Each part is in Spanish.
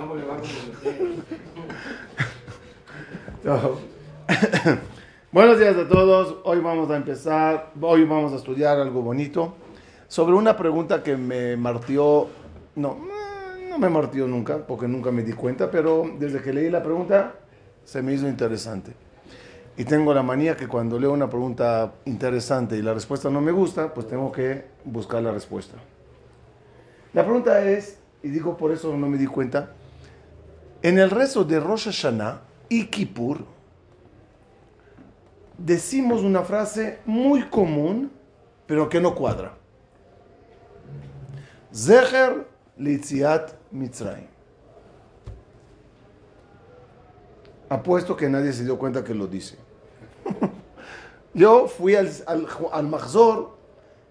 Buenos días a todos. Hoy vamos a empezar, hoy vamos a estudiar algo bonito sobre una pregunta que me martió, no, no me martió nunca, porque nunca me di cuenta, pero desde que leí la pregunta se me hizo interesante. Y tengo la manía que cuando leo una pregunta interesante y la respuesta no me gusta, pues tengo que buscar la respuesta. La pregunta es, y digo por eso no me di cuenta, en el rezo de Rosh Hashanah y Kippur, decimos una frase muy común, pero que no cuadra. Zecher Litziat Mitzrayim. Apuesto que nadie se dio cuenta que lo dice. Yo fui al, al,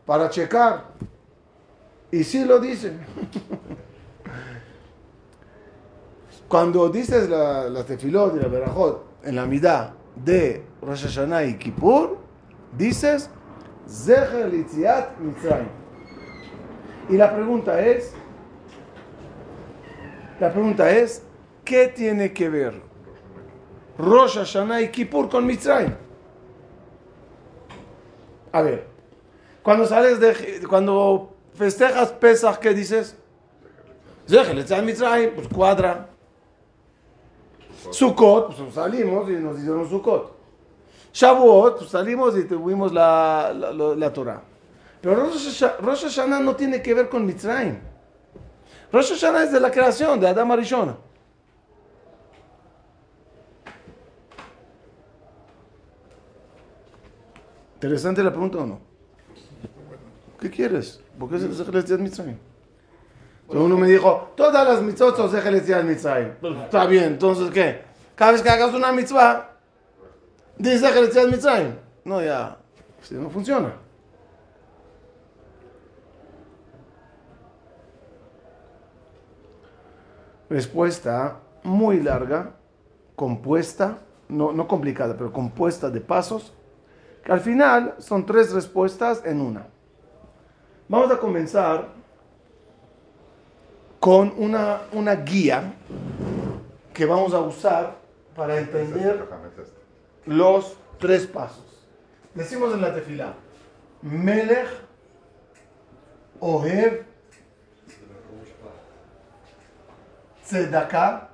para checar. Y sí lo dice. Cuando dices la, la tefilot y la berajot en la mitad de Rosh Hashanah y Kippur, dices Zecher Litziat Mitzrayim. Y la pregunta es, la pregunta es, ¿qué tiene que ver Rosh Hashanah y Kippur con Mitzrayim? A ver, cuando sales de, cuando festejas Pesach, ¿qué dices? Zecher Litziat Mitzrayim, pues cuadra. Sukkot, pues salimos y nos hicieron Sukkot. Shavuot, pues salimos y tuvimos la, la, la, Torah. Pero Rosh Hashanah no tiene que ver con Mitzrayim. Rosh Hashanah es de la creación, de Adam Arishon. ¿Interesante la pregunta o no? ¿Qué quieres? ¿Por qué es el Mitzrayim? Uno me dijo, todas las mitzvot son Zehelesias Mitzrayim. Está bien, entonces ¿qué? Cada vez que hagas una mitzvah, dice Zehelesias Mitzrayim. No, ya, si no funciona. Respuesta muy larga, compuesta, no, no complicada, pero compuesta de pasos, que al final son tres respuestas en una. Vamos a comenzar con una, una guía que vamos a usar para entender los tres pasos. Decimos en la tefila, Melech, Ohev, Tzedakah,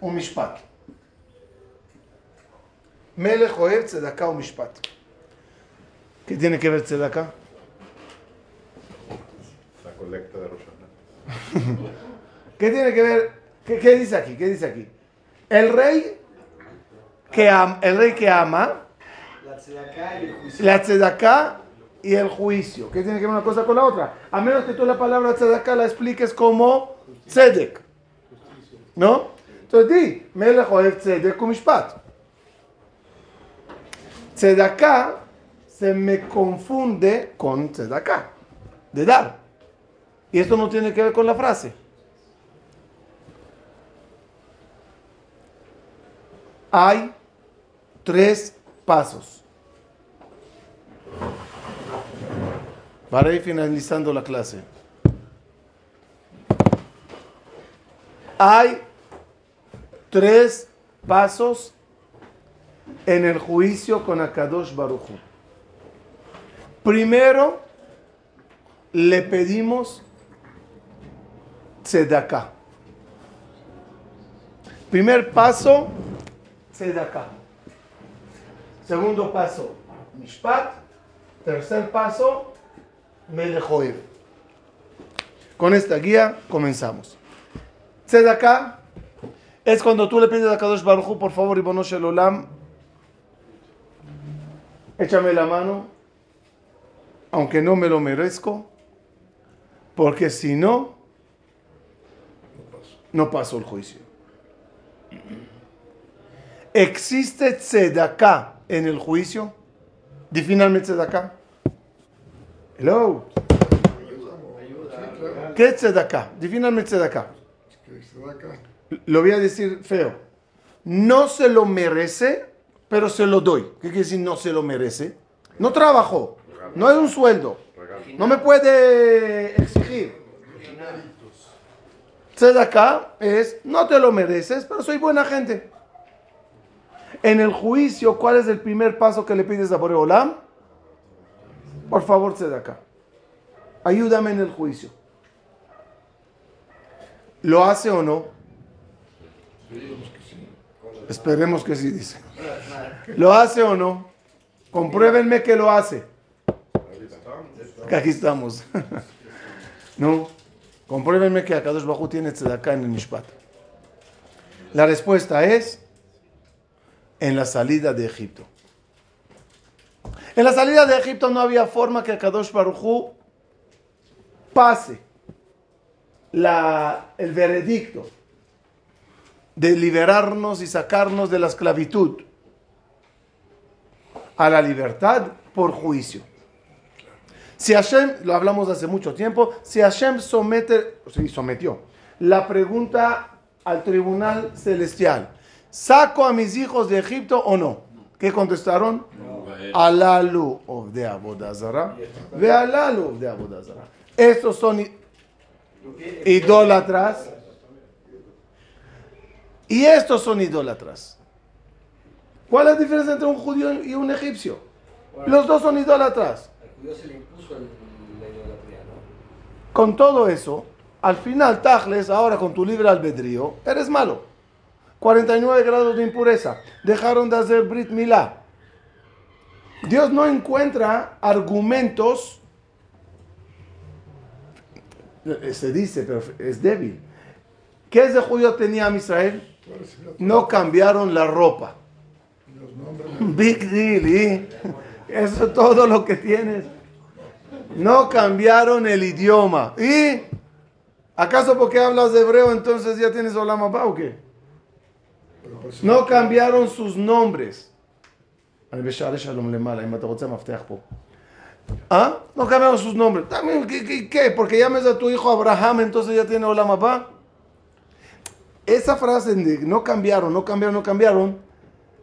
ומishpat. Melech, Ohev, Tzedakah, ומishpat. ¿Qué tiene que ¿Qué tiene que ver? ¿Qué, qué dice aquí? ¿Qué dice aquí? El rey que, am- el rey que ama, La tzedaká y el juicio. ¿Qué tiene que ver una cosa con la otra? A menos que tú la palabra tzedaká la expliques como tzedek. ¿No? Entonces di, melech ohev tzedek umishpat. Tzedaká se me confunde con tzedaká, de dar. Y esto no tiene que ver con la frase. Hay tres pasos. Para ir finalizando la clase. Hay tres pasos en el juicio con Akadosh Baruchu. Primero, le pedimos tzedakah. Primer paso, tzedakah. Segundo paso, mishpat. Tercer paso, melejoev. Con esta guía comenzamos. Tzedakah es cuando tú le pides a Kadosh Baruj por favor, Ribono Shel Olam, échame la mano, aunque no me lo merezco, porque si no, no paso el juicio. ¿Existe tzedakah en el juicio? Defíname tzedakah. Hello. ¿Qué es tzedakah? Defíname tzedakah. Lo voy a decir feo. No se lo merece, pero se lo doy. ¿Qué quiere decir no se lo merece? No trabajó. No es un sueldo. No me puede exigir. Acá es, no te lo mereces, pero soy buena gente. En el juicio, ¿cuál es el primer paso que le pides a Boreolam? Por favor, acá. Ayúdame en el juicio. ¿Lo hace o no? Esperemos que sí, dice. ¿Lo hace o no? Compruébenme que lo hace. Aquí estamos. no. Compruébenme que Akadosh Bajú tiene acá en el Mishpat. La respuesta es en la salida de Egipto. En la salida de Egipto no había forma que Akadosh Baruj pase la, el veredicto de liberarnos y sacarnos de la esclavitud a la libertad por juicio. Si Hashem, lo hablamos hace mucho tiempo, si Hashem somete, sometió la pregunta al tribunal celestial, ¿saco a mis hijos de Egipto o no? ¿Qué contestaron? Alalu of de Abodazara, ve alalu de Abodazara. Estos son idólatras y estos son idólatras. ¿Cuál es la diferencia entre un judío y un egipcio? Los dos son idólatras. Se le impuso la idolatría, ¿no? Con todo eso, al final, Tajles, ahora con tu libre albedrío, eres malo. 49 grados de impureza. Dejaron de hacer Brit Milá. Dios no encuentra argumentos, se dice, pero es débil. ¿Qué es de judío tenía Israel? No cambiaron la ropa. Big deal, ¿y? Eso es todo lo que tienes. No cambiaron el idioma. ¿Y? ¿Acaso porque hablas de hebreo entonces ya tienes Olamaba o qué? No cambiaron sus nombres. ¿Ah? No cambiaron sus nombres. ¿Qué? qué, Porque llames a tu hijo Abraham, entonces ya tiene Olamaba. Esa frase de no cambiaron, no cambiaron, no cambiaron,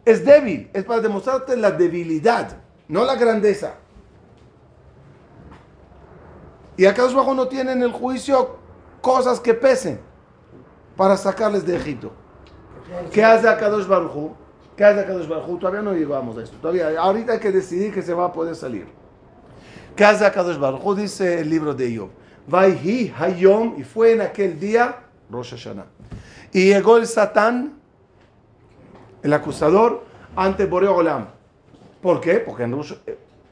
es débil. Es para demostrarte la debilidad, no la grandeza. Y acá abajo no tienen el juicio cosas que pesen para sacarles de Egipto. ¿Qué hace Akadosh Baruj ¿Qué hace Akadosh Baruj Todavía no llegamos a esto. Todavía, ahorita hay que decidir que se va a poder salir. ¿Qué hace Akadosh Baruj Dice el libro de Job. Vayhi Hayom, y fue en aquel día Rosh Hashanah. Y llegó el Satán, el acusador, ante Boreolam. ¿Por qué? Porque en eh,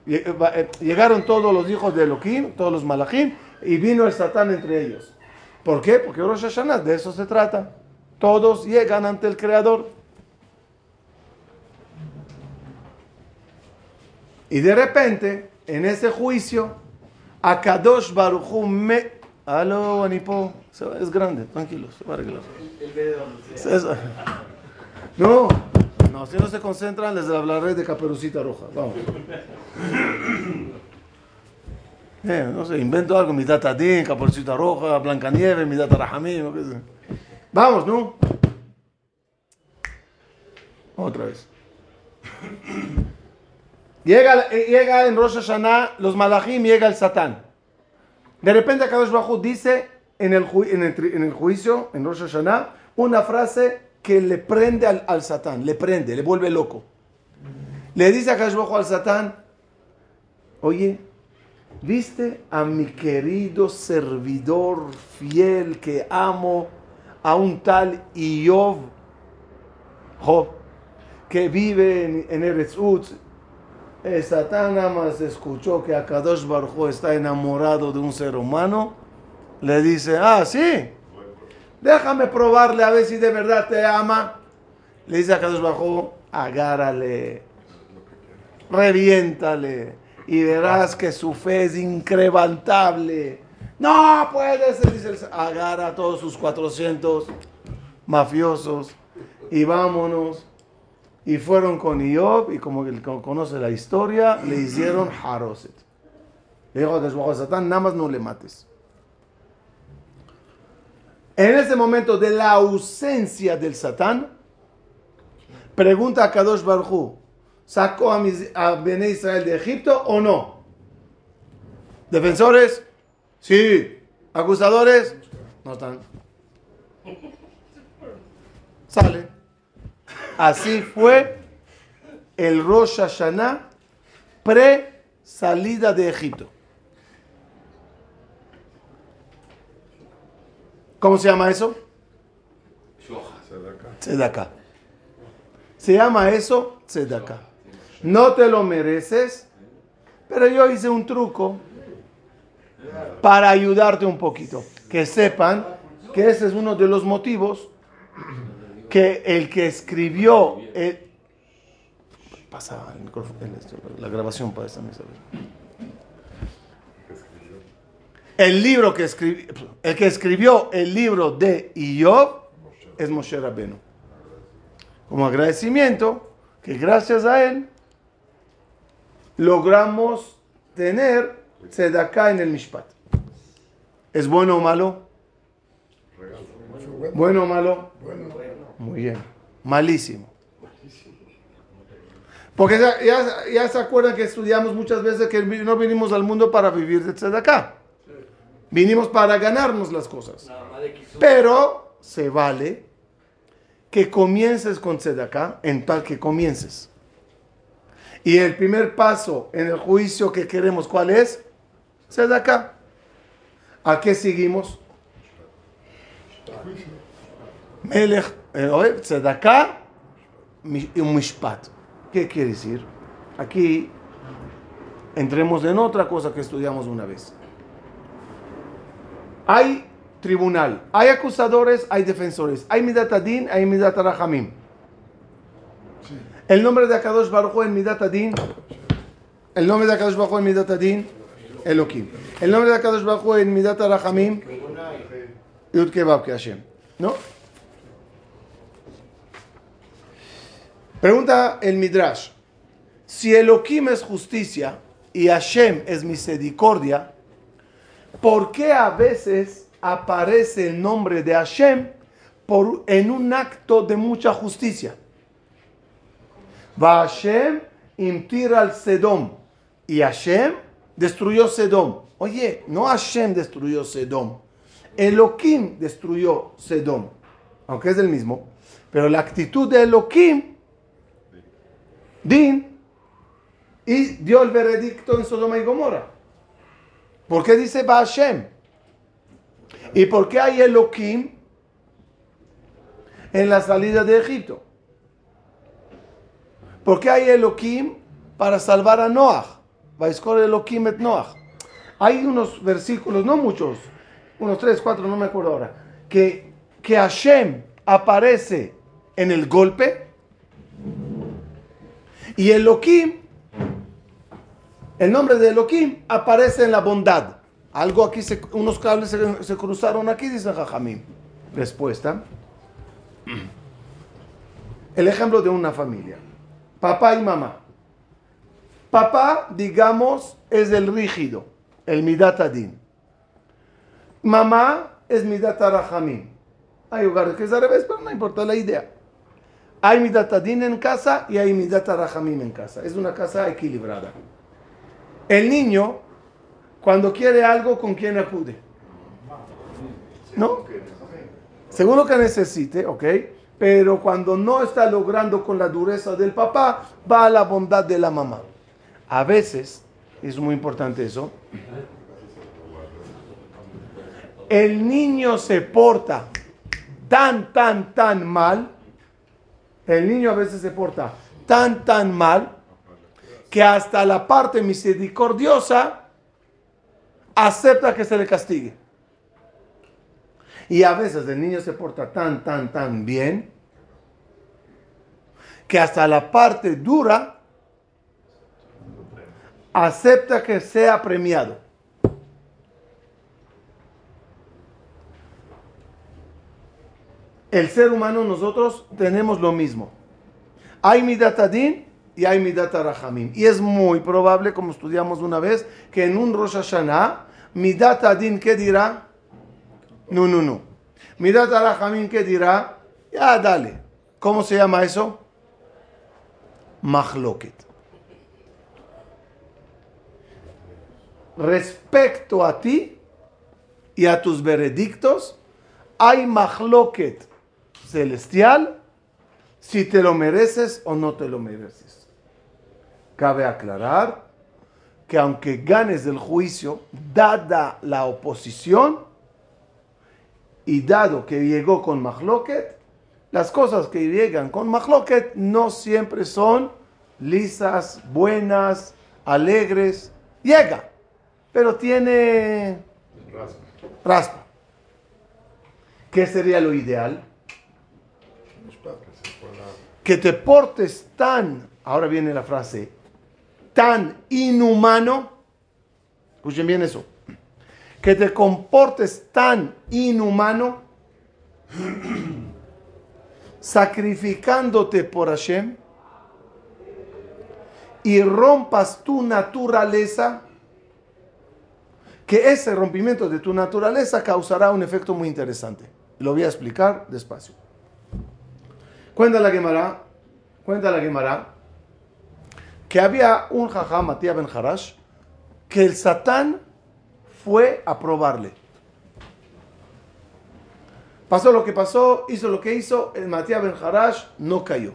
eh, eh, llegaron todos los hijos de Elohim, todos los malachim, y vino el Satán entre ellos. ¿Por qué? Porque Rosh Hashanah, de eso se trata. Todos llegan ante el Creador. Y de repente, en ese juicio, Akadosh Baruchu me Aló, Anipo. Es grande, tranquilo, se va a arreglar. No, no, si no se concentran, les hablaré de Caperucita Roja. Vamos. Eh, no sé, invento algo, mi data Din, Caperucita Roja, Blancanieve, mi data sé. Vamos, ¿no? Otra vez. Llega, llega en Rosh Hashanah, los malachim, llega el Satán. De repente Akadosh Bajú dice en el, en el, juicio, en Rosh Hashanah, una frase que le prende al, Satán, le prende, le vuelve loco. Le dice a Bajú al Satán, oye, ¿viste a mi querido servidor fiel que amo, a un tal Iov, Job, que vive en, en Eretz Utz, Satán nada más escuchó que Akadosh Barjo está enamorado de un ser humano, le dice, ah, sí, déjame probarle a ver si de verdad te ama. Le dice a Akadosh Barjo, agárale, reviéntale y verás que su fe es incrementable. No puede ser, dice el agarra a todos sus 400 mafiosos y vámonos y fueron con Iob y como él conoce la historia, le hicieron Haroset. Le dijo a Satán, nada más no le mates. En ese momento de la ausencia del Satán, pregunta a Kadosh Barhu, ¿sacó a, Israel de Egipto o no? ¿Defensores? Sí. ¿Acusadores? No están. Sale. Así fue el Rosh Hashanah pre salida de Egipto. ¿Cómo se llama eso? Tzedakah. Se llama eso Tzedakah. No te lo mereces, pero yo hice un truco para ayudarte un poquito. Que sepan que ese es uno de los motivos que el que escribió... el- Pasa el micrófono, el esto, la grabación para esta mesa. El libro que escribió, el que escribió el libro de Iob es Moshe Rabbeinu. Como agradecimiento que gracias a él logramos tener tzedakah en el Mishpat. ¿Es bueno o malo? ¿Bueno o malo? Muy bien. Malísimo. Porque ya, ya- se acuerdan que estudiamos muchas veces que no vinimos al mundo para vivir de tzedakah. Vinimos para ganarnos las cosas. Pero se vale que comiences con tzedakah en tal que comiences. Y el primer paso en el juicio que queremos, ¿cuál es? Tzedakah. ¿A qué seguimos? Melech, eh, y un mishpat. ¿Qué quiere decir? Aquí entremos en otra cosa que estudiamos una vez. Hay tribunal, hay acusadores, hay defensores, hay Midat Adin, hay Midat Rahamim. El nombre de Akadosh Baruj en Midat Adin, el nombre de Akadosh Baruj en Midat Adin, Elohim. El nombre de Akadosh Baruj en Midat Rahamim, Yud Kebab que Hashem. ¿No? Pregunta el Midrash. Si Elohim es justicia y Hashem es misericordia, ¿por qué a veces aparece el nombre de Hashem en un acto de mucha justicia? Va Hashem imtir al Sedom y Hashem destruyó Sedom. Oye, no Hashem destruyó Sedom, Elohim destruyó Sedom, aunque es el mismo, pero la actitud de Elohim, Din, y dio el veredicto en Sodoma y Gomorra. ¿Por qué dice va Hashem? ¿Y por qué hay Elohim en la salida de Egipto? ¿Por qué hay Elohim para salvar a Noah? Va a escoger Elohim et Noah. Hay unos versículos, no muchos, unos tres, cuatro, no me acuerdo ahora, que, que Hashem aparece en el golpe y Elohim, el nombre de Elohim aparece en la bondad. Algo aquí, se- unos cables se, cruzaron aquí, dice Jajamín. Respuesta. El ejemplo de una familia. Papá y mamá. Papá, digamos, es el rígido, el Midat Adin. Mamá es Midat Rahamim. Hay hogares que es al revés, pero no importa la idea. Hay Midat Adin en casa y hay Midat Rahamim en casa. Es una casa equilibrada. El niño, cuando quiere algo, ¿con quién acude? ¿No? Según lo que necesite, ¿ok? Pero cuando no está logrando con la dureza del papá, va a la bondad de la mamá. A veces, es muy importante eso, el niño se porta tan, tan, tan mal, el niño a veces se porta tan, tan mal, que hasta la parte misericordiosa acepta que se le castigue. Y a veces el niño se porta tan, tan, tan bien, que hasta la parte dura acepta que sea premiado. El ser humano, nosotros tenemos lo mismo. Hay Midat Adin y hay Midat Rahamim. Y es muy probable, como estudiamos una vez, que en un Rosh Hashanah, Midat Adin, ¿qué dirá? No, no, no. Midat Rahamim, ¿qué dirá? Ya, dale. ¿Cómo se llama eso? Mahloket. respecto a ti y a tus veredictos, hay mahloket celestial si te lo mereces o no te lo mereces. Cabe aclarar que aunque ganes el juicio, dada la oposición y dado que llegó con mahloket, las cosas que llegan con mahloket no siempre son lisas, buenas, alegres. Llega, pero tiene Raspa. raspa. ¿Qué sería lo ideal? Que te portes tan, ahora viene la frase, tan inhumano, escuchen bien eso, que te comportes tan inhumano, sacrificándote por Hashem, y rompas tu naturaleza, que ese rompimiento de tu naturaleza causará un efecto muy interesante. Lo voy a explicar despacio. Cuenta la Gemara, cuenta la Gemara, que había un jajá, Matías Ben Harash, que el Satán fue a probarle. Pasó lo que pasó, hizo lo que hizo, el Matías Ben Harash no cayó.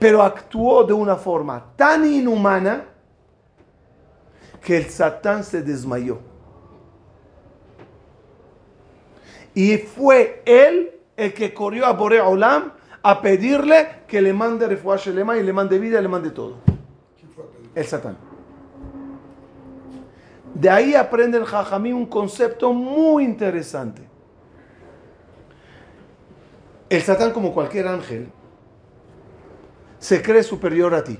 Pero actuó de una forma tan inhumana que el Satán se desmayó. Y fue él el que corrió a Borea Olam a pedirle que le mande refuah y le mande vida y le mande todo. El Satán. De ahí aprende el Jajamí un concepto muy interesante. El Satán, como cualquier ángel, se cree superior a ti.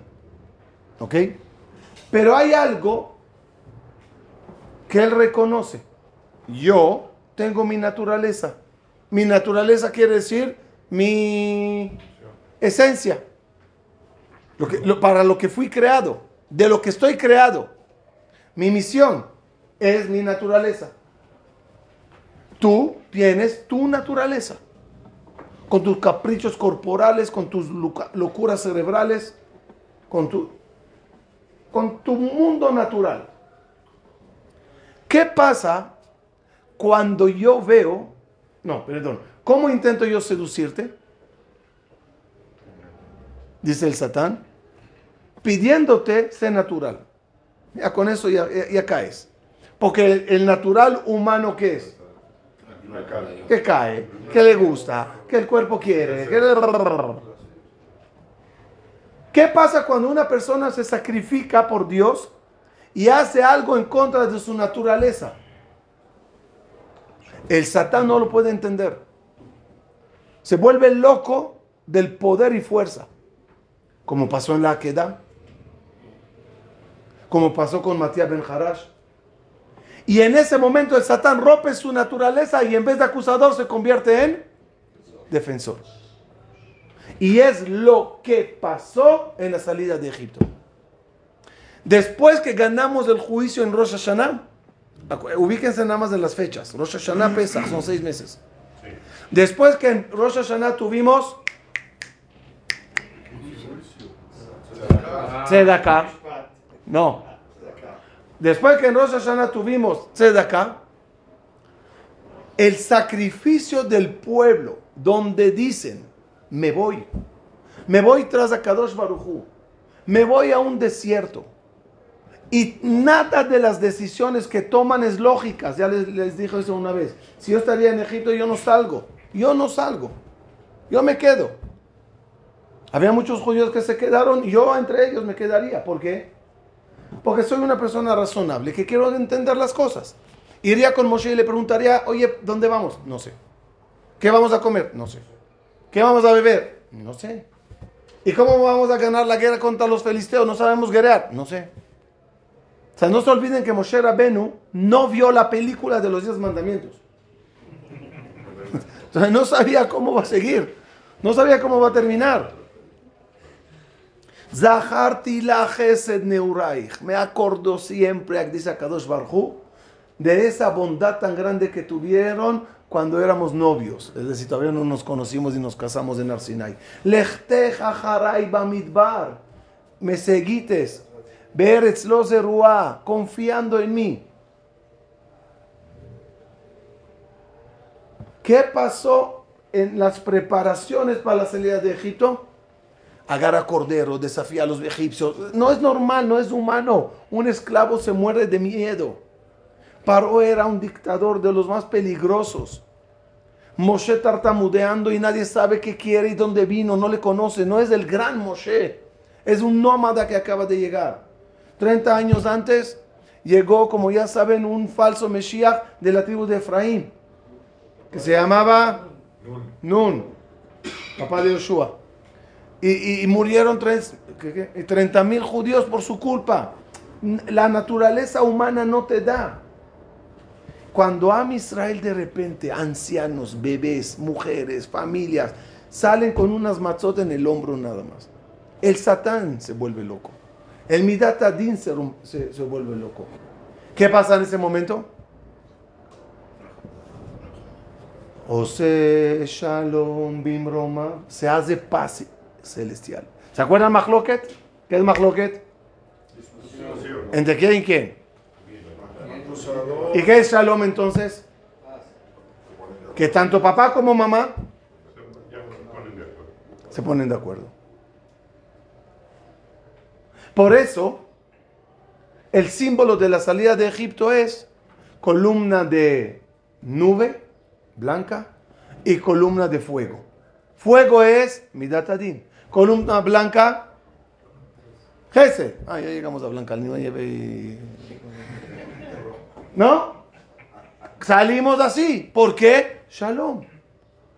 ¿Ok? Pero hay algo que él reconoce. Yo tengo mi naturaleza. Mi naturaleza quiere decir mi esencia. Para lo que fui creado. De lo que estoy creado. Mi misión es mi naturaleza. Tú tienes tu naturaleza. Con tus caprichos corporales, con tus locuras cerebrales, con tu, con tu mundo natural. ¿Qué pasa cuando yo veo, no, perdón, ¿cómo intento yo seducirte? Dice el Satán, pidiéndote ser natural. Ya con eso ya, caes. Porque el, natural humano, ¿qué es? Que cae, que le gusta, que el cuerpo quiere. ¿Qué pasa cuando una persona se sacrifica por Dios y hace algo en contra de su naturaleza? El Satán no lo puede entender. Se vuelve loco del poder y fuerza. Como pasó en la Aqueda. Como pasó con Matías Ben Harash. Y en ese momento el Satán rompe su naturaleza y en vez de acusador se convierte en defensor. Y es lo que pasó en la salida de Egipto. Después que ganamos el juicio en Rosh Hashanah, ubíquense nada más en las fechas. Rosh Hashanah pesa, son seis meses. Después que en Rosh Hashanah tuvimos Tzedakah, no. Después que en Rosh Hashanah tuvimos Tzedakah, el sacrificio del pueblo, donde dicen, me voy, me voy tras a Kadosh Barujú, me voy a un desierto. Y nada de las decisiones que toman es lógicas. Ya les, les dije eso una vez. Si yo estaría en Egipto, yo no salgo. Yo no salgo. Yo me quedo. Había muchos judíos que se quedaron, yo entre ellos me quedaría. ¿Por qué? Porque soy una persona razonable, que quiero entender las cosas. Iría con Moshe y le preguntaría, oye, ¿dónde vamos? No sé. ¿Qué vamos a comer? No sé. ¿Qué vamos a beber? No sé. ¿Y cómo vamos a ganar la guerra contra los filisteos? No sabemos guerrear. No sé. O sea, no se olviden que Moshe Rabenu no vio la película de los diez mandamientos. No sabía cómo va a seguir. No sabía cómo va a terminar. Zaharti la neuraich. Me acordó siempre, dice Akadosh Barhu, de esa bondad tan grande que tuvieron cuando éramos novios. Es decir, todavía no nos conocimos y nos casamos en Arsinai. Lechte jajarai bamidbar. Me seguites. Beretz confiando en mí. ¿Qué pasó en las preparaciones para la salida de Egipto? Agarra cordero, desafía a los egipcios. No es normal, no es humano. Un esclavo se muere de miedo. Paró era un dictador de los más peligrosos. Moshe tartamudeando y nadie sabe qué quiere y dónde vino, no le conoce. No es el gran Moshe, es un nómada que acaba de llegar. 30 años antes llegó, como ya saben, un falso Mesías de la tribu de Efraín, que se llamaba Nun, papá de Yoshua. Y, murieron 30 mil judíos por su culpa. La naturaleza humana no te da. Cuando a Israel de repente, ancianos, bebés, mujeres, familias, salen con unas matzot en el hombro nada más, el Satán se vuelve loco. El Midat Adin se, se, vuelve loco. ¿Qué pasa en ese momento? Ose Shalom Bim Roma se hace paz celestial. ¿Se acuerdan Mahloket? ¿Qué es Mahloket? ¿Entre quién y quién? ¿Y qué es Shalom entonces? Que tanto papá como mamá se ponen de acuerdo. Por eso, el símbolo de la salida de Egipto es columna de nube blanca y columna de fuego. Fuego es Midatadin. Columna blanca, Jese. Ah, ya llegamos a Blanca, ¿No? Salimos así. ¿Por qué? Shalom.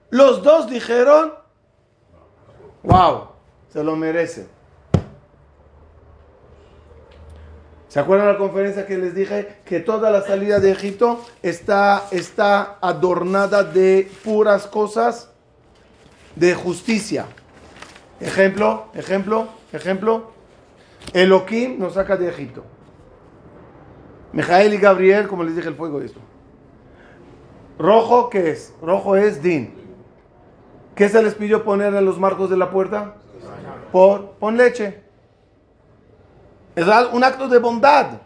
Los dos dijeron, wow, se lo merece. ¿Se acuerdan la conferencia que les dije? Que toda la salida de Egipto está, está adornada de puras cosas de justicia. Ejemplo, ejemplo, ejemplo. Elohim nos saca de Egipto. Mijael y Gabriel, como les dije, el fuego esto. Rojo, ¿qué es? Rojo es Din. ¿Qué se les pidió poner en los marcos de la puerta? Por, pon leche. Es un acto de bondad.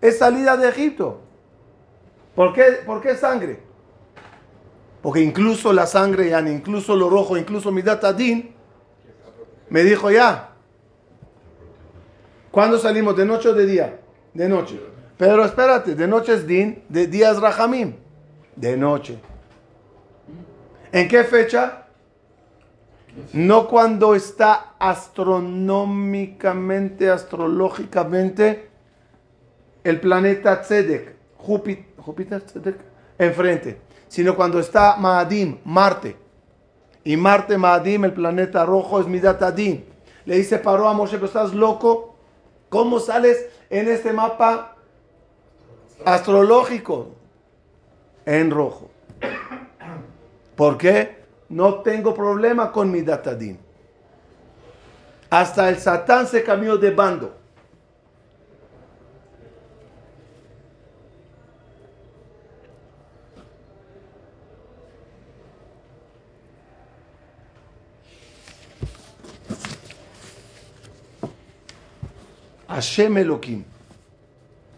Es salida de Egipto. ¿Por qué, ¿Por qué sangre? Porque incluso la sangre, ya, incluso lo rojo, incluso mi data Din, me dijo ya. ¿Cuándo salimos? ¿De noche o de día? De noche. Pero espérate, de noche es Din, de día es Rahamim. De noche. ¿En qué fecha? No cuando está astronómicamente, astrológicamente, el planeta Tzedek, Júpiter, Júpiter Tzedek, enfrente, sino cuando está Maadim, Marte. Y Marte, Maadim, el planeta rojo, es Midat Adin. Le dice Paró a Moshe, estás loco. ¿Cómo sales en este mapa astrológico en rojo. ¿Por qué? No tengo problema con mi datadín. Hasta el Satán se cambió de bando. Hashem Elohim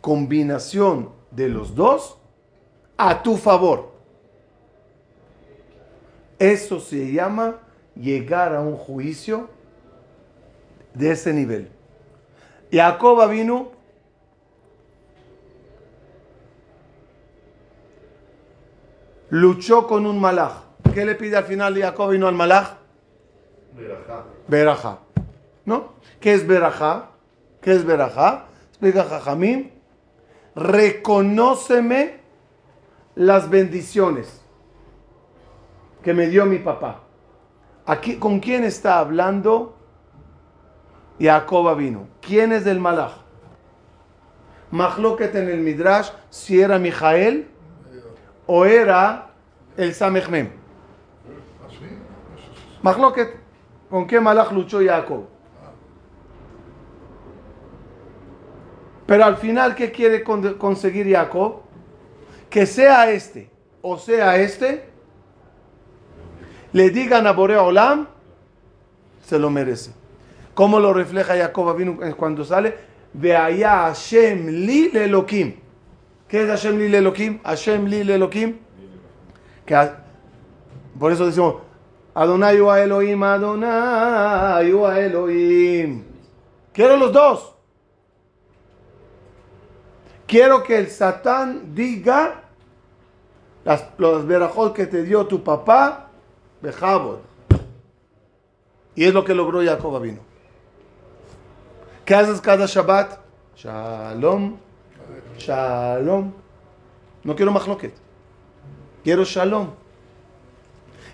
combinación de los dos a tu favor. Eso se llama llegar a un juicio de ese nivel. Jacob vino luchó con un malaj. ¿Qué le pide al final Jacob vino al malaj? Berajá. ¿No? ¿Qué es berajá? ¿Qué es berajá? Explica Jajamín reconóceme las bendiciones que me dio mi papá. Aquí, ¿Con quién está hablando Jacob vino? ¿Quién es del malach? Mahloket en el Midrash, si era Mijael o era el Samechmem. Mahloket, ¿con qué malach luchó Jacob? Pero al final, ¿qué quiere conseguir Jacob? Que sea este o sea este, le digan a Borea Olam, se lo merece. ¿Cómo lo refleja Jacob cuando sale? Veaya Hashem li lelokim. ¿Qué es Hashem li lelokim? Hashem li lelokim. A- por eso decimos Adonai wa Elohim, Adonai wa Elohim. Quiero los dos. Quiero que el Satán diga las, los verajot que te dio tu papá, Bejabot. Y es lo que logró Jacob vino. ¿Qué haces cada Shabbat? Shalom, Shalom. No quiero machloket. Quiero Shalom.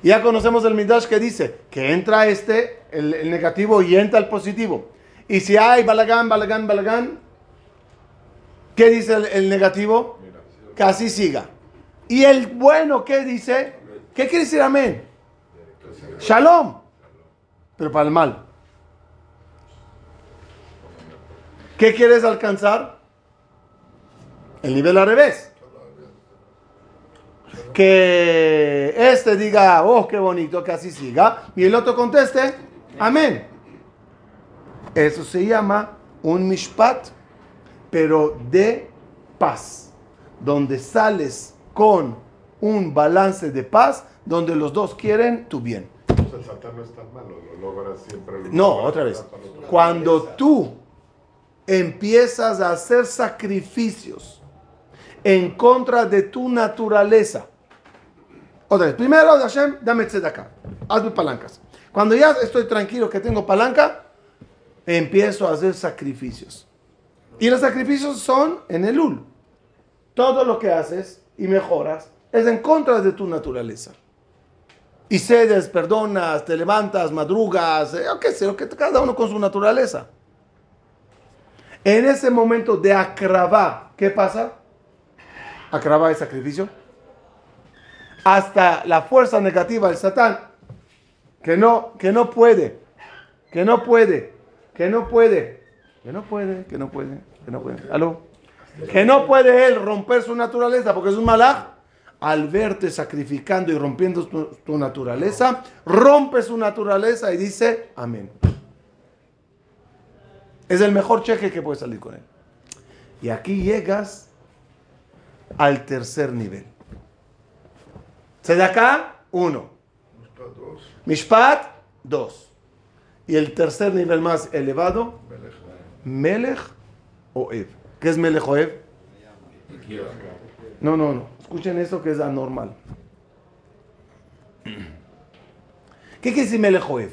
Ya conocemos el Midrash que dice que entra este, el, el negativo, y entra el positivo. Y si hay balagán, balagán, balagán, ¿qué dice el, el negativo? Que así siga. Y el bueno, ¿qué dice? ¿Qué quiere decir amén? Shalom. Pero para el mal. ¿Qué quieres alcanzar? El nivel al revés. Que este diga, oh, qué bonito, que así siga. Y el otro conteste, amén. Eso se llama un mishpat, pero de paz. Donde sales con un balance de paz, donde los dos quieren tu bien. No es tan malo, lo logra siempre. lo No, otra vez. Cuando tú empiezas a hacer sacrificios en contra de tu naturaleza. Otra vez, primero, Hashem, dame tzedakah. Hazme palancas. Cuando ya estoy tranquilo que tengo palanca, empiezo a hacer sacrificios. Y los sacrificios son en el ul. Todo lo que haces y mejoras es en contra de tu naturaleza. Y cedes, perdonas, te levantas, madrugas, eh, qué sé, que cada uno con su naturaleza. En ese momento de acrabá, ¿qué pasa? Acrabá es sacrificio. Hasta la fuerza negativa del Satán, que no, que no puede, que no puede, que no puede, que no puede, que no puede, que no puede. ¿Aló? Que no puede él romper su naturaleza porque es un malaj. Al verte sacrificando y rompiendo tu, tu naturaleza, rompe su naturaleza y dice amén. Es el mejor cheque que puede salir con él. Y aquí llegas al tercer nivel. acá uno. Está dos. Mishpat, dos. Y el tercer nivel más elevado, Melech. Melech o Ev. ¿Qué es Melech o Ev? No, no, no. Escuchen eso que es anormal. ¿Qué quiere decir Melech o Ev?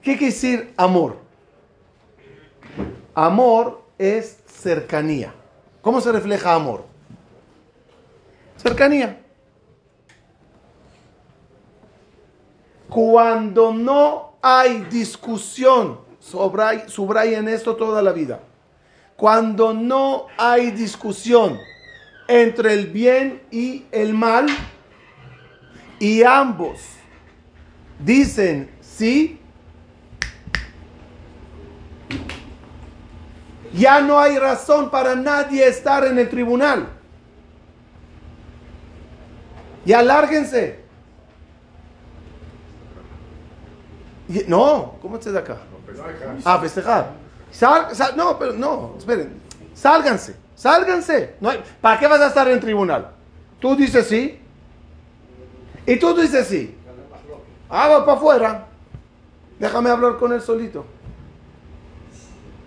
¿Qué quiere decir amor? Amor es cercanía. ¿Cómo se refleja amor? Cercanía. Cuando no hay discusión, subrayen esto toda la vida. Cuando no hay discusión entre el bien y el mal, y ambos dicen sí, ya no hay razón para nadie estar en el tribunal. Ya lárguense. Y- no, ¿cómo estás acá? Ah, festejar. Sal- sal- no, pero no, esperen. Sálganse, sálganse. No ¿Para qué vas a estar en tribunal? Tú dices sí. Y tú dices sí. Ah, va para afuera. Déjame hablar con él solito.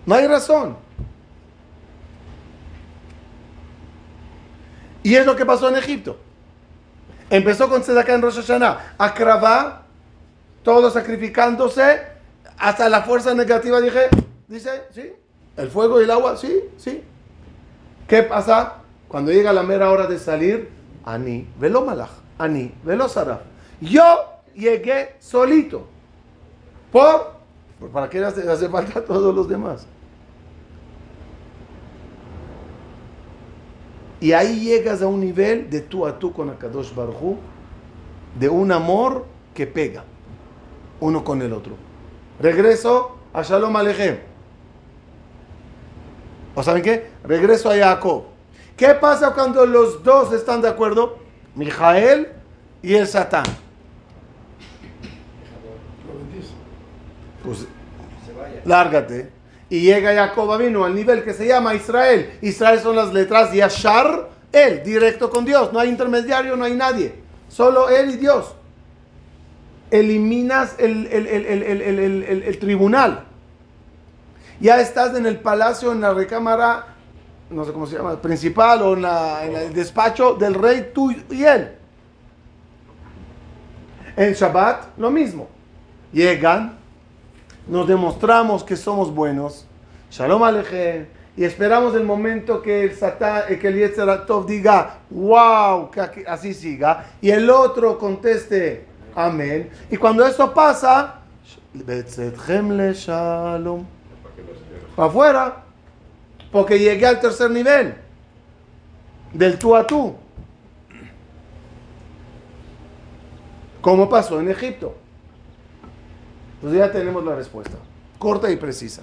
No hay razón. Y es lo que pasó en Egipto. Empezó con Sedaká en Rosh Hashanah. Acrabá, todos sacrificándose, hasta la fuerza negativa dije, dice, sí, el fuego y el agua, sí, sí. ¿Qué pasa? Cuando llega la mera hora de salir, Ani, velo malach, Ani, velo saraf. Yo llegué solito. ¿Por? Pues, ¿Para qué hace, hace falta a todos los demás? Y ahí llegas a un nivel de tú a tú con Akadosh Baruj de un amor que pega uno con el otro. Regreso a Shalom Alechem. ¿O saben qué? Regreso a Jacob. ¿Qué pasa cuando los dos están de acuerdo? Mijael y el Satán. Pues lárgate. Y llega Jacob vino al nivel que se llama Israel. Israel son las letras Yashar, él, directo con Dios. No hay intermediario, no hay nadie. Solo él y Dios. Eliminas el, el, el, el tribunal. Ya estás en el palacio, en la recámara, no sé cómo se llama, principal o en, el despacho del rey tú y él. En Shabbat, lo mismo. Llegan, nos demostramos que somos buenos. Shalom Alejem. Y esperamos el momento que el Satán, que el Yetzeratov diga, wow, que así siga. Y el otro conteste, amén. Y cuando eso pasa, shalom. Para afuera. Porque llegué al tercer nivel. Del tú a tú. Como pasó en Egipto. Pues ya tenemos la respuesta. Corta y precisa.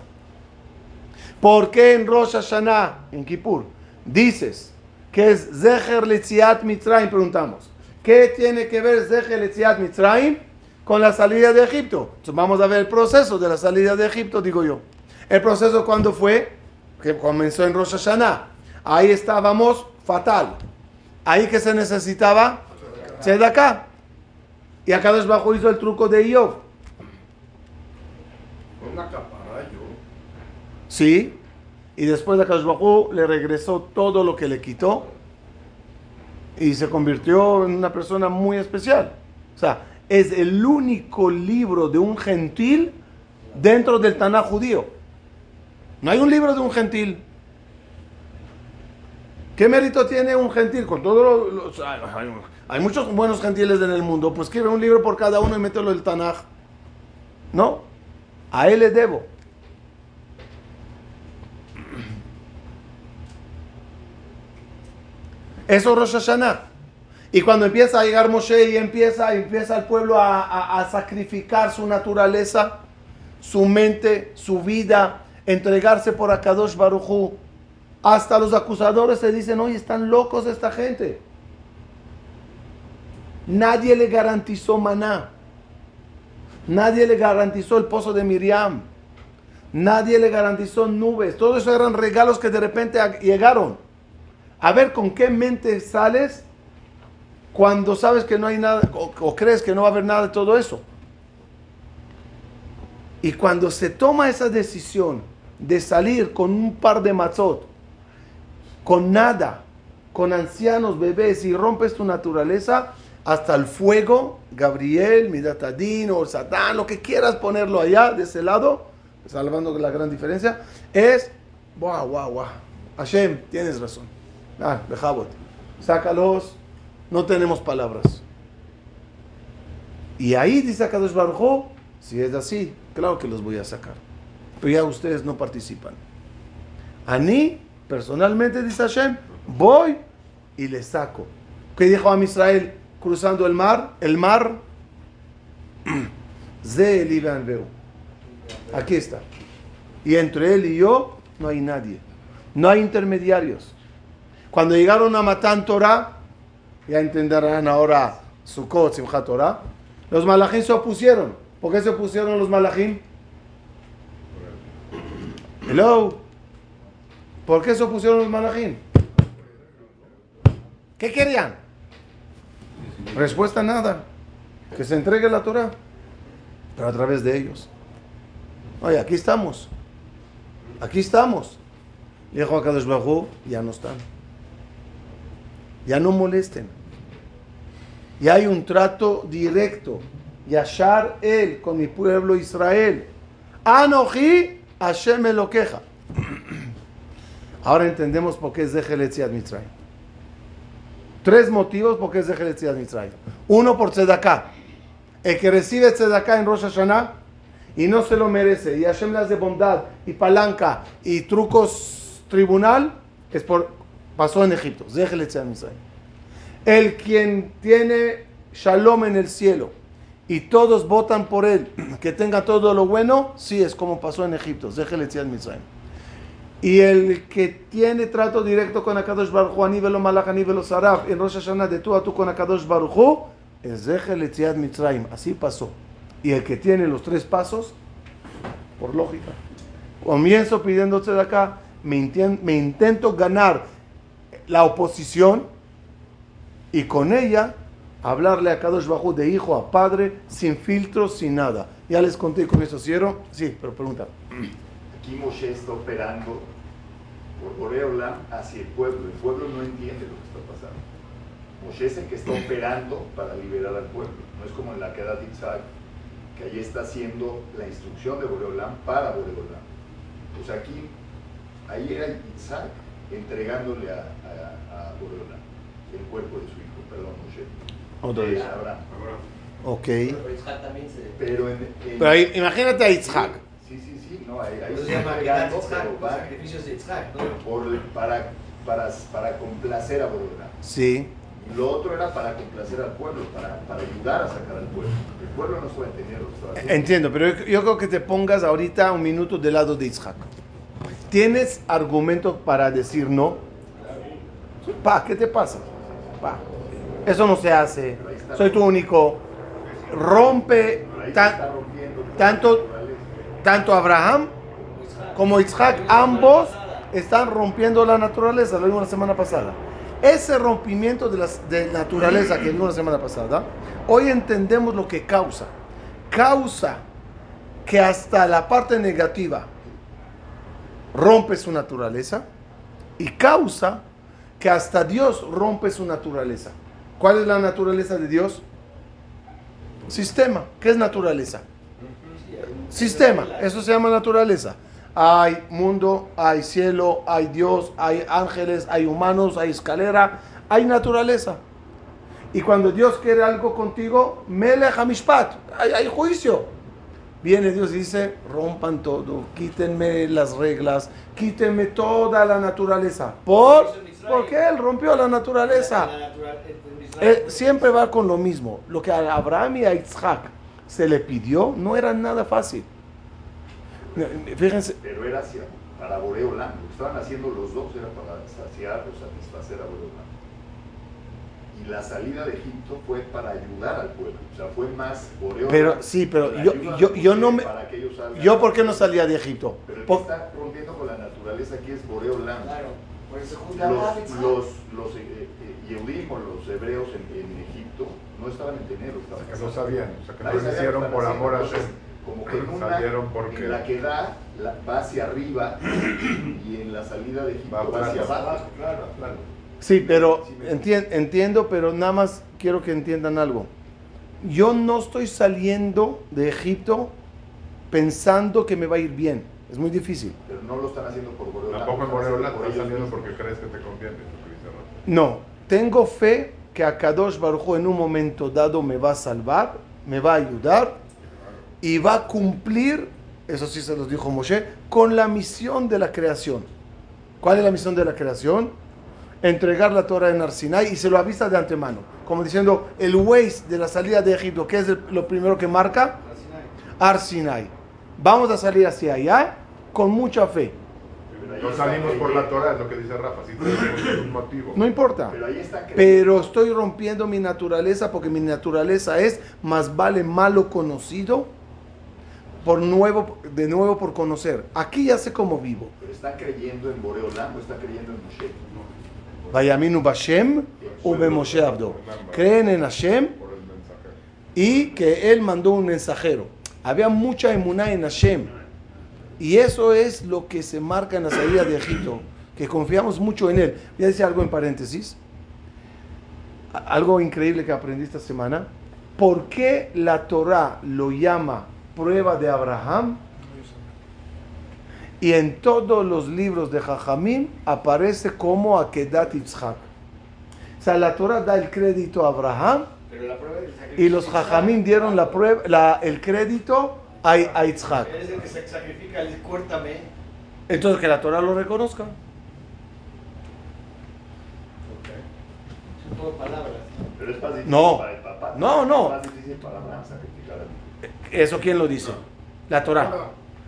¿Por qué en Rosh Hashanah, en Kippur, dices que es Zecher Letziat Mitzrayim? Preguntamos. ¿Qué tiene que ver Zecher Letziat Mitzrayim con la salida de Egipto? Entonces vamos a ver el proceso de la salida de Egipto, digo yo. El proceso cuando fue, que comenzó en Rosh Hashanah. Ahí estábamos fatal. Ahí que se necesitaba acá Y acá bajo hizo el truco de Iov. Una Sí. Y después de Bajú le regresó todo lo que le quitó. Y se convirtió en una persona muy especial. O sea, es el único libro de un gentil dentro del Taná judío. No hay un libro de un gentil. ¿Qué mérito tiene un gentil? Con todos los, hay, muchos buenos gentiles en el mundo. Pues escribe un libro por cada uno y mételo el Tanaj. No. A él le debo. Eso es Rosh Hashanah. Y cuando empieza a llegar Moshe y empieza, empieza el pueblo a sacrificar su naturaleza, su mente, su vida, entregarse por Akadosh Baruchu. Hasta los acusadores se dicen, oye, están locos esta gente. Nadie le garantizó maná. Nadie le garantizó el pozo de Miriam. Nadie le garantizó nubes. Todo eso eran regalos que de repente llegaron. A ver con qué mente sales cuando sabes que no hay nada o, o crees que no va a haber nada de todo eso. Y cuando se toma esa decisión de salir con un par de matzot, con nada, con ancianos, bebés, y rompes tu naturaleza, hasta el fuego, Gabriel, Midatadín o Satán, lo que quieras ponerlo allá, de ese lado, salvando la gran diferencia, es, guau, guau, guau, Hashem, tienes razón. Ah, Bejabot, sácalos, no tenemos palabras. Y ahí dice Kadosh Baruj si es así, claro que los voy a sacar ya ustedes no participan. A mí, personalmente, dice Hashem, voy y le saco. ¿Qué dijo a Israel cruzando el mar? El mar, Aquí está. Y entre él y yo no hay nadie. No hay intermediarios. Cuando llegaron a Matan Torah, ya entenderán ahora Sukkot, Simchat Torah, los malachim se opusieron. ¿Por qué se opusieron los malachim? Hello. ¿Por qué se opusieron los malachim? ¿Qué querían? Respuesta nada. Que se entregue la Torah. Pero a través de ellos. Oye, aquí estamos. Aquí estamos. Dijo a Kadosh Bajú, ya no están. Ya no molesten. Ya hay un trato directo. Yashar él con mi pueblo Israel. Anoji Hashem me lo queja. Ahora entendemos por qué es de Etziat Mitzrayim. Tres motivos por qué es de Etziat Mitzrayim. Uno por Tzedaká. El que recibe Tzedaká en Rosh Hashanah y no se lo merece, y Hashem le hace bondad y palanca y trucos tribunal, es por, pasó en Egipto. El quien tiene shalom en el cielo y todos votan por él, que tenga todo lo bueno, sí, es como pasó en Egipto. Y el que tiene trato directo con Akadosh Baruch Hu, velo Malach, velo Saraf, en Rosh Hashanah de tú a tú con Akadosh Baruch Hu, es déjele Mitzrayim, así pasó. Y el que tiene los tres pasos, por lógica, Comienzo pidiéndose de acá, me, intien- me intento ganar la oposición y con ella hablarle a Kadosh Bajú de hijo a padre, sin filtros, sin nada. Ya les conté con eso, ¿cierto? Sí, pero pregunta. Aquí Moshe está operando por Boreola hacia el pueblo. El pueblo no entiende lo que está pasando. Moshe es el que está operando para liberar al pueblo. No es como en la queda de Isaac, que ahí está haciendo la instrucción de Boreolam para Boreolam. Pues aquí, ahí era Isaac entregándole a, a, a Boreolam el cuerpo de su hijo, perdón, Moshe. Otra vez. Abraham. Ok. Pero Isaac también se... Pero, en, en- Pero ahí, imagínate a Isaac. Sí, sí, sí, no, ahí, ahí Eso se llama va sacrificios de Isaac, ¿no? por- para, para, para complacer a Boreolam. Sí. Y lo otro era para complacer al pueblo, para, para ayudar a sacar al pueblo. El pueblo no lo que estaba haciendo. Entiendo, pero yo, yo creo que te pongas ahorita un minuto del lado de Isaac. ¿Tienes argumento para decir no? Pa, ¿qué te pasa? Eso no se hace. Soy tu único. Rompe tanto- tanto Abraham como Isaac, ambos están rompiendo la naturaleza, lo vimos la semana pasada. Ese rompimiento de la de naturaleza que vimos la semana pasada, hoy entendemos lo que causa. Causa que hasta la parte negativa rompe su naturaleza y causa que hasta Dios rompe su naturaleza. ¿Cuál es la naturaleza de Dios? Sistema. ¿Qué es naturaleza? Sistema, eso se llama naturaleza. Hay mundo, hay cielo, hay Dios, hay ángeles, hay humanos, hay escalera, hay naturaleza. Y cuando Dios quiere algo contigo, Melech Hamishpat, hay, hay juicio. Viene Dios y dice, rompan todo, quítenme las reglas, quítenme toda la naturaleza. ¿Por? Porque Él rompió la naturaleza. La Israel, Eh, siempre va con lo mismo. Lo que a Abraham y a Isaac se le pidió no era nada fácil. Fíjense, Pero era hacia, para Boreolam. Lo que estaban haciendo los dos era para saciar o satisfacer a Boreolam. Y la salida de Egipto fue para ayudar al pueblo. O sea, fue más Boreolam. Pero, sí, pero yo- yo- yo no me- para que ellos salgan. ¿yo por qué no salía de Egipto? Pero el que está rompiendo con la naturaleza aquí es Boreolam. Claro, por eso se los, los eh, eh, Yehudim o los hebreos en, en Egipto no estaban entendiendo lo que O sea, que no sabían, o sea, que no lo hicieron por estaban amor a. Entonces, como que en una, Salieron porque- en la que da, la- va hacia arriba y en la salida de Egipto Va va, hacia abajo. Claro, claro. Sí, pero entien- entiendo, pero nada más quiero que entiendan algo. Yo no estoy saliendo de Egipto pensando que me va a ir bien. Es muy difícil. Pero no lo están haciendo por Boreolam. Tampoco en Boreola estás saliendo mismos. porque crees que te conviene. No, tengo fe que a Kadosh Baruj en un momento dado me va a salvar, me va a ayudar y va a cumplir, eso sí se los dijo Moshe, con la misión de la creación. ¿Cuál es la misión de la creación? Entregar la Torah en Arsinai y se lo avisa de antemano. Como diciendo, el Waze de la salida de Egipto, ¿qué es lo primero que marca? Arsinai. Vamos a salir hacia allá con mucha fe. No está salimos por la Torah, es lo que dice Rafa, tenemos un motivo. No importa. Pero ahí está. Pero estoy rompiendo mi naturaleza porque mi naturaleza es más vale malo conocido por nuevo, de nuevo por conocer. Aquí ya sé cómo vivo. Pero están creyendo en Boreolam o están creyendo en Moshe. Vayaminu Bashem ube Moshe Abdo. Creen en Hashem y que él mandó un mensajero. Había mucha emuná en Hashem. Y eso es lo que se marca en la salida de Egipto, que confiamos mucho en él. Voy a decir algo en paréntesis. Algo increíble que aprendí esta semana. ¿Por qué la Torah lo llama prueba de Abraham? Y en todos los libros de Jajamim aparece como Akedat Yitzhak. O sea, la Torah da el crédito a Abraham Pero la prueba del sacrificio y los Jajamim dieron la prueba, la- el crédito a, a Yitzhak. Él es el que se sacrifica, el cuértame. Entonces que la Torah lo reconozca. Son todo palabras. Pero es más difícil No. para el papá. No, no. Es más para. ¿Eso quién lo dice? La Torah.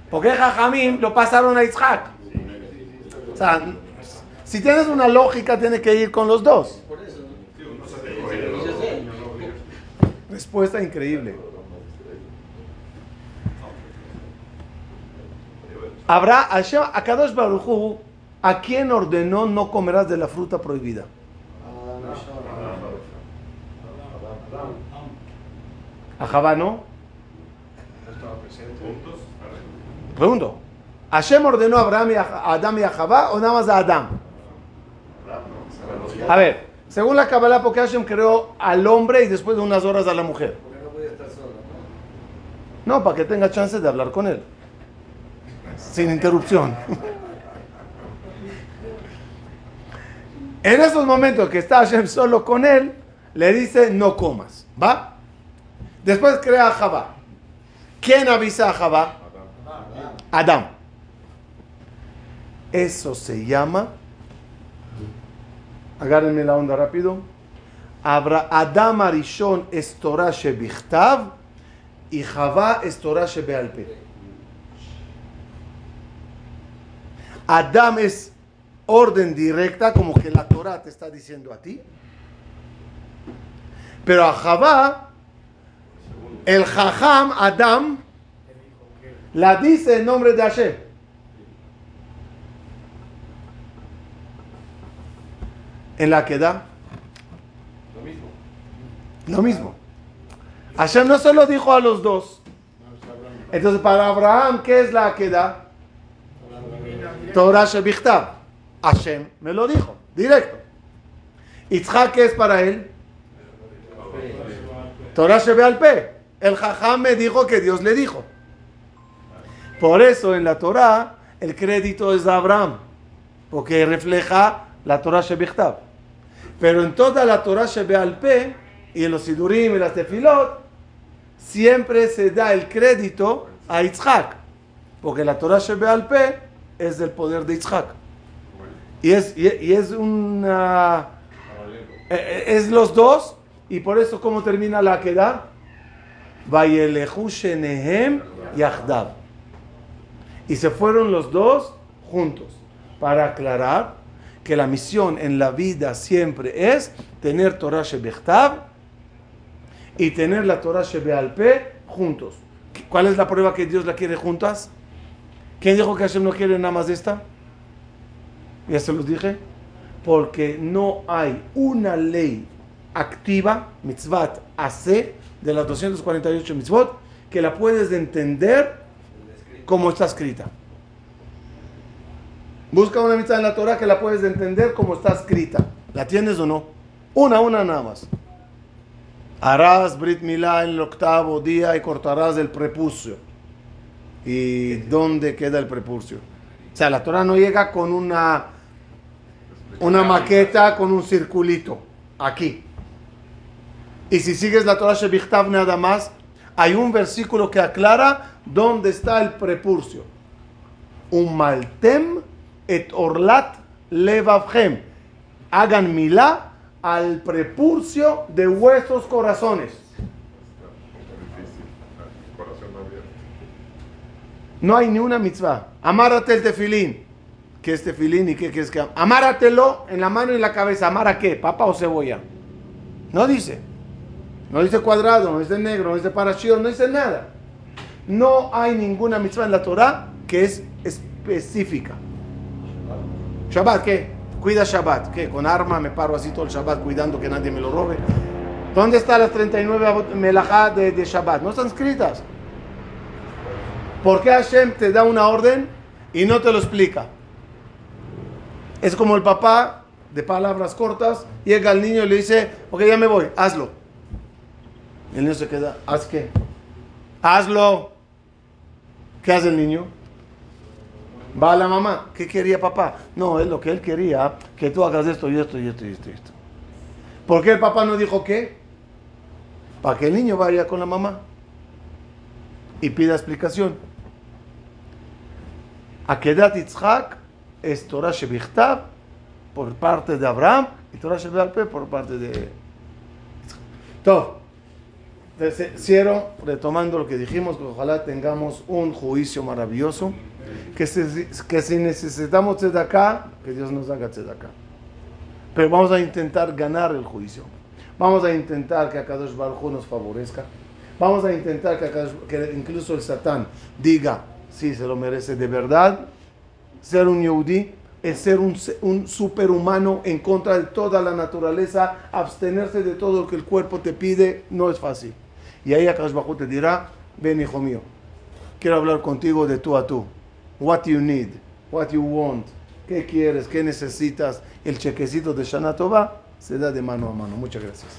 Porque Jajamim lo pasaron a Yitzhak. O sea, si tienes una lógica, tiene que ir con los dos. Por eso. Respuesta increíble. Habrá, Hashem, a Kadosh Baruj Hu, ¿a quién ordenó no comerás de la fruta prohibida? A Javá, ¿no? Pregunto. ¿Hashem ordenó a Abraham y a a Adán y a Javá o nada más a Adán? A ver, según la Kabbalah, porque Hashem creó al hombre y después de unas horas a la mujer. Porque no podía estar solo, No, para que tenga chance de hablar con él. Sin interrupción. En esos momentos que está Hashem solo con él, le dice no comas. ¿Va? Después crea a Javá. ¿Quién avisa a Javá? Adán. Eso se llama. Agárrenme la onda rápido. Abra, Adam Arishon es Torah y Javá es Torah. Adam es orden directa, como que la Torah te está diciendo a ti. Pero a Javá, el Jajam Adam la dice en nombre de Hashem. En la que da Lo mismo. lo mismo. Hashem no se lo dijo a los dos. Entonces, para Abraham, ¿qué es la que da? Torah Shebichtav. Hashem me lo dijo, directo. Yitzhak, ¿qué es para él? Torah Shebealpe. El Jajam me dijo que Dios le dijo. Por eso en la Torah el crédito es de Abraham, porque refleja la Torah Shebichtav. Pero en toda la Torah Shebealpe y en los Sidurim y las Tefilot, siempre se da el crédito a Yitzhak, porque la Torah Shebealpe es del poder de Yitzhak. Y es, y, y es una... eh, eh, Es los dos, y por eso, ¿cómo termina la queda? Vayelehu shenehem yachdav. Y se fueron los dos juntos, para aclarar que la misión en la vida siempre es tener Torah Shebichtav y tener la Torah Shebealpe juntos. ¿Cuál es la prueba que Dios la quiere juntas? ¿Quién dijo que Hashem no quiere nada más de esta? Ya se los dije. Porque no hay una ley activa, mitzvat AC, de las 248 mitzvot, que la puedes entender como está escrita. Busca una mitzvah en la Torah que la puedes entender como está escrita. ¿La tienes o no? Una, una nada más. Harás Brit Milá en el octavo día y cortarás el prepucio. ¿Y dónde queda el prepucio? O sea, la Torah no llega con una, una maqueta, con un circulito. Aquí. Y si sigues la Torah Shebichtav nada más, hay un versículo que aclara dónde está el prepurcio. Umaltem et orlat levavchem. Hagan milá al prepurcio de vuestros corazones. difícil. El corazón no abierto. No hay ni una mitzvah. Amárate el tefilín. ¿Qué es tefilín y qué quieres que en la mano y en la cabeza. ¿Amara qué? ¿Papa o cebolla? No dice. No dice cuadrado, no dice negro, no dice parashio, no dice nada. No hay ninguna mitzvah en la Torah que es específica. Shabbat, ¿qué? Cuida Shabbat. ¿Qué? Con arma me paro así todo el Shabbat cuidando que nadie me lo robe. ¿Dónde están las 39 melajá de, de Shabbat? No están escritas. ¿Por qué Hashem te da una orden y no te lo explica? Es como el papá de palabras cortas, llega al niño y le dice, ok, ya me voy, hazlo. El niño se queda, ¿haz qué? Hazlo. ¿Qué hace el niño? Va a la mamá. ¿Qué quería papá? No, es lo que él quería, que tú hagas esto y esto y esto y esto y esto. ¿Por qué el papá no dijo qué? Para que el niño vaya con la mamá y pida explicación. Akedat Yitzhak es Torah Shebichtav por parte de Abraham y Torah Shebealpe por parte de Yitzhak. Todo. Cierro retomando lo que dijimos, que ojalá tengamos un juicio maravilloso, que, si- que si necesitamos acá, que Dios nos haga acá. Pero vamos a intentar ganar el juicio. Vamos a intentar que Akadosh Baruj nos favorezca. Vamos a intentar que, Akadosh- que incluso el Satán diga, Sí, se lo merece de verdad. Ser un yehudí es ser un, un superhumano en contra de toda la naturaleza, abstenerse de todo lo que el cuerpo te pide, no es fácil. Y ahí Akash Bajú te dirá, ven hijo mío, quiero hablar contigo de tú a tú. What you need, what you want, qué quieres, qué necesitas. El chequecito de Shana Tova se da de mano a mano. Muchas gracias.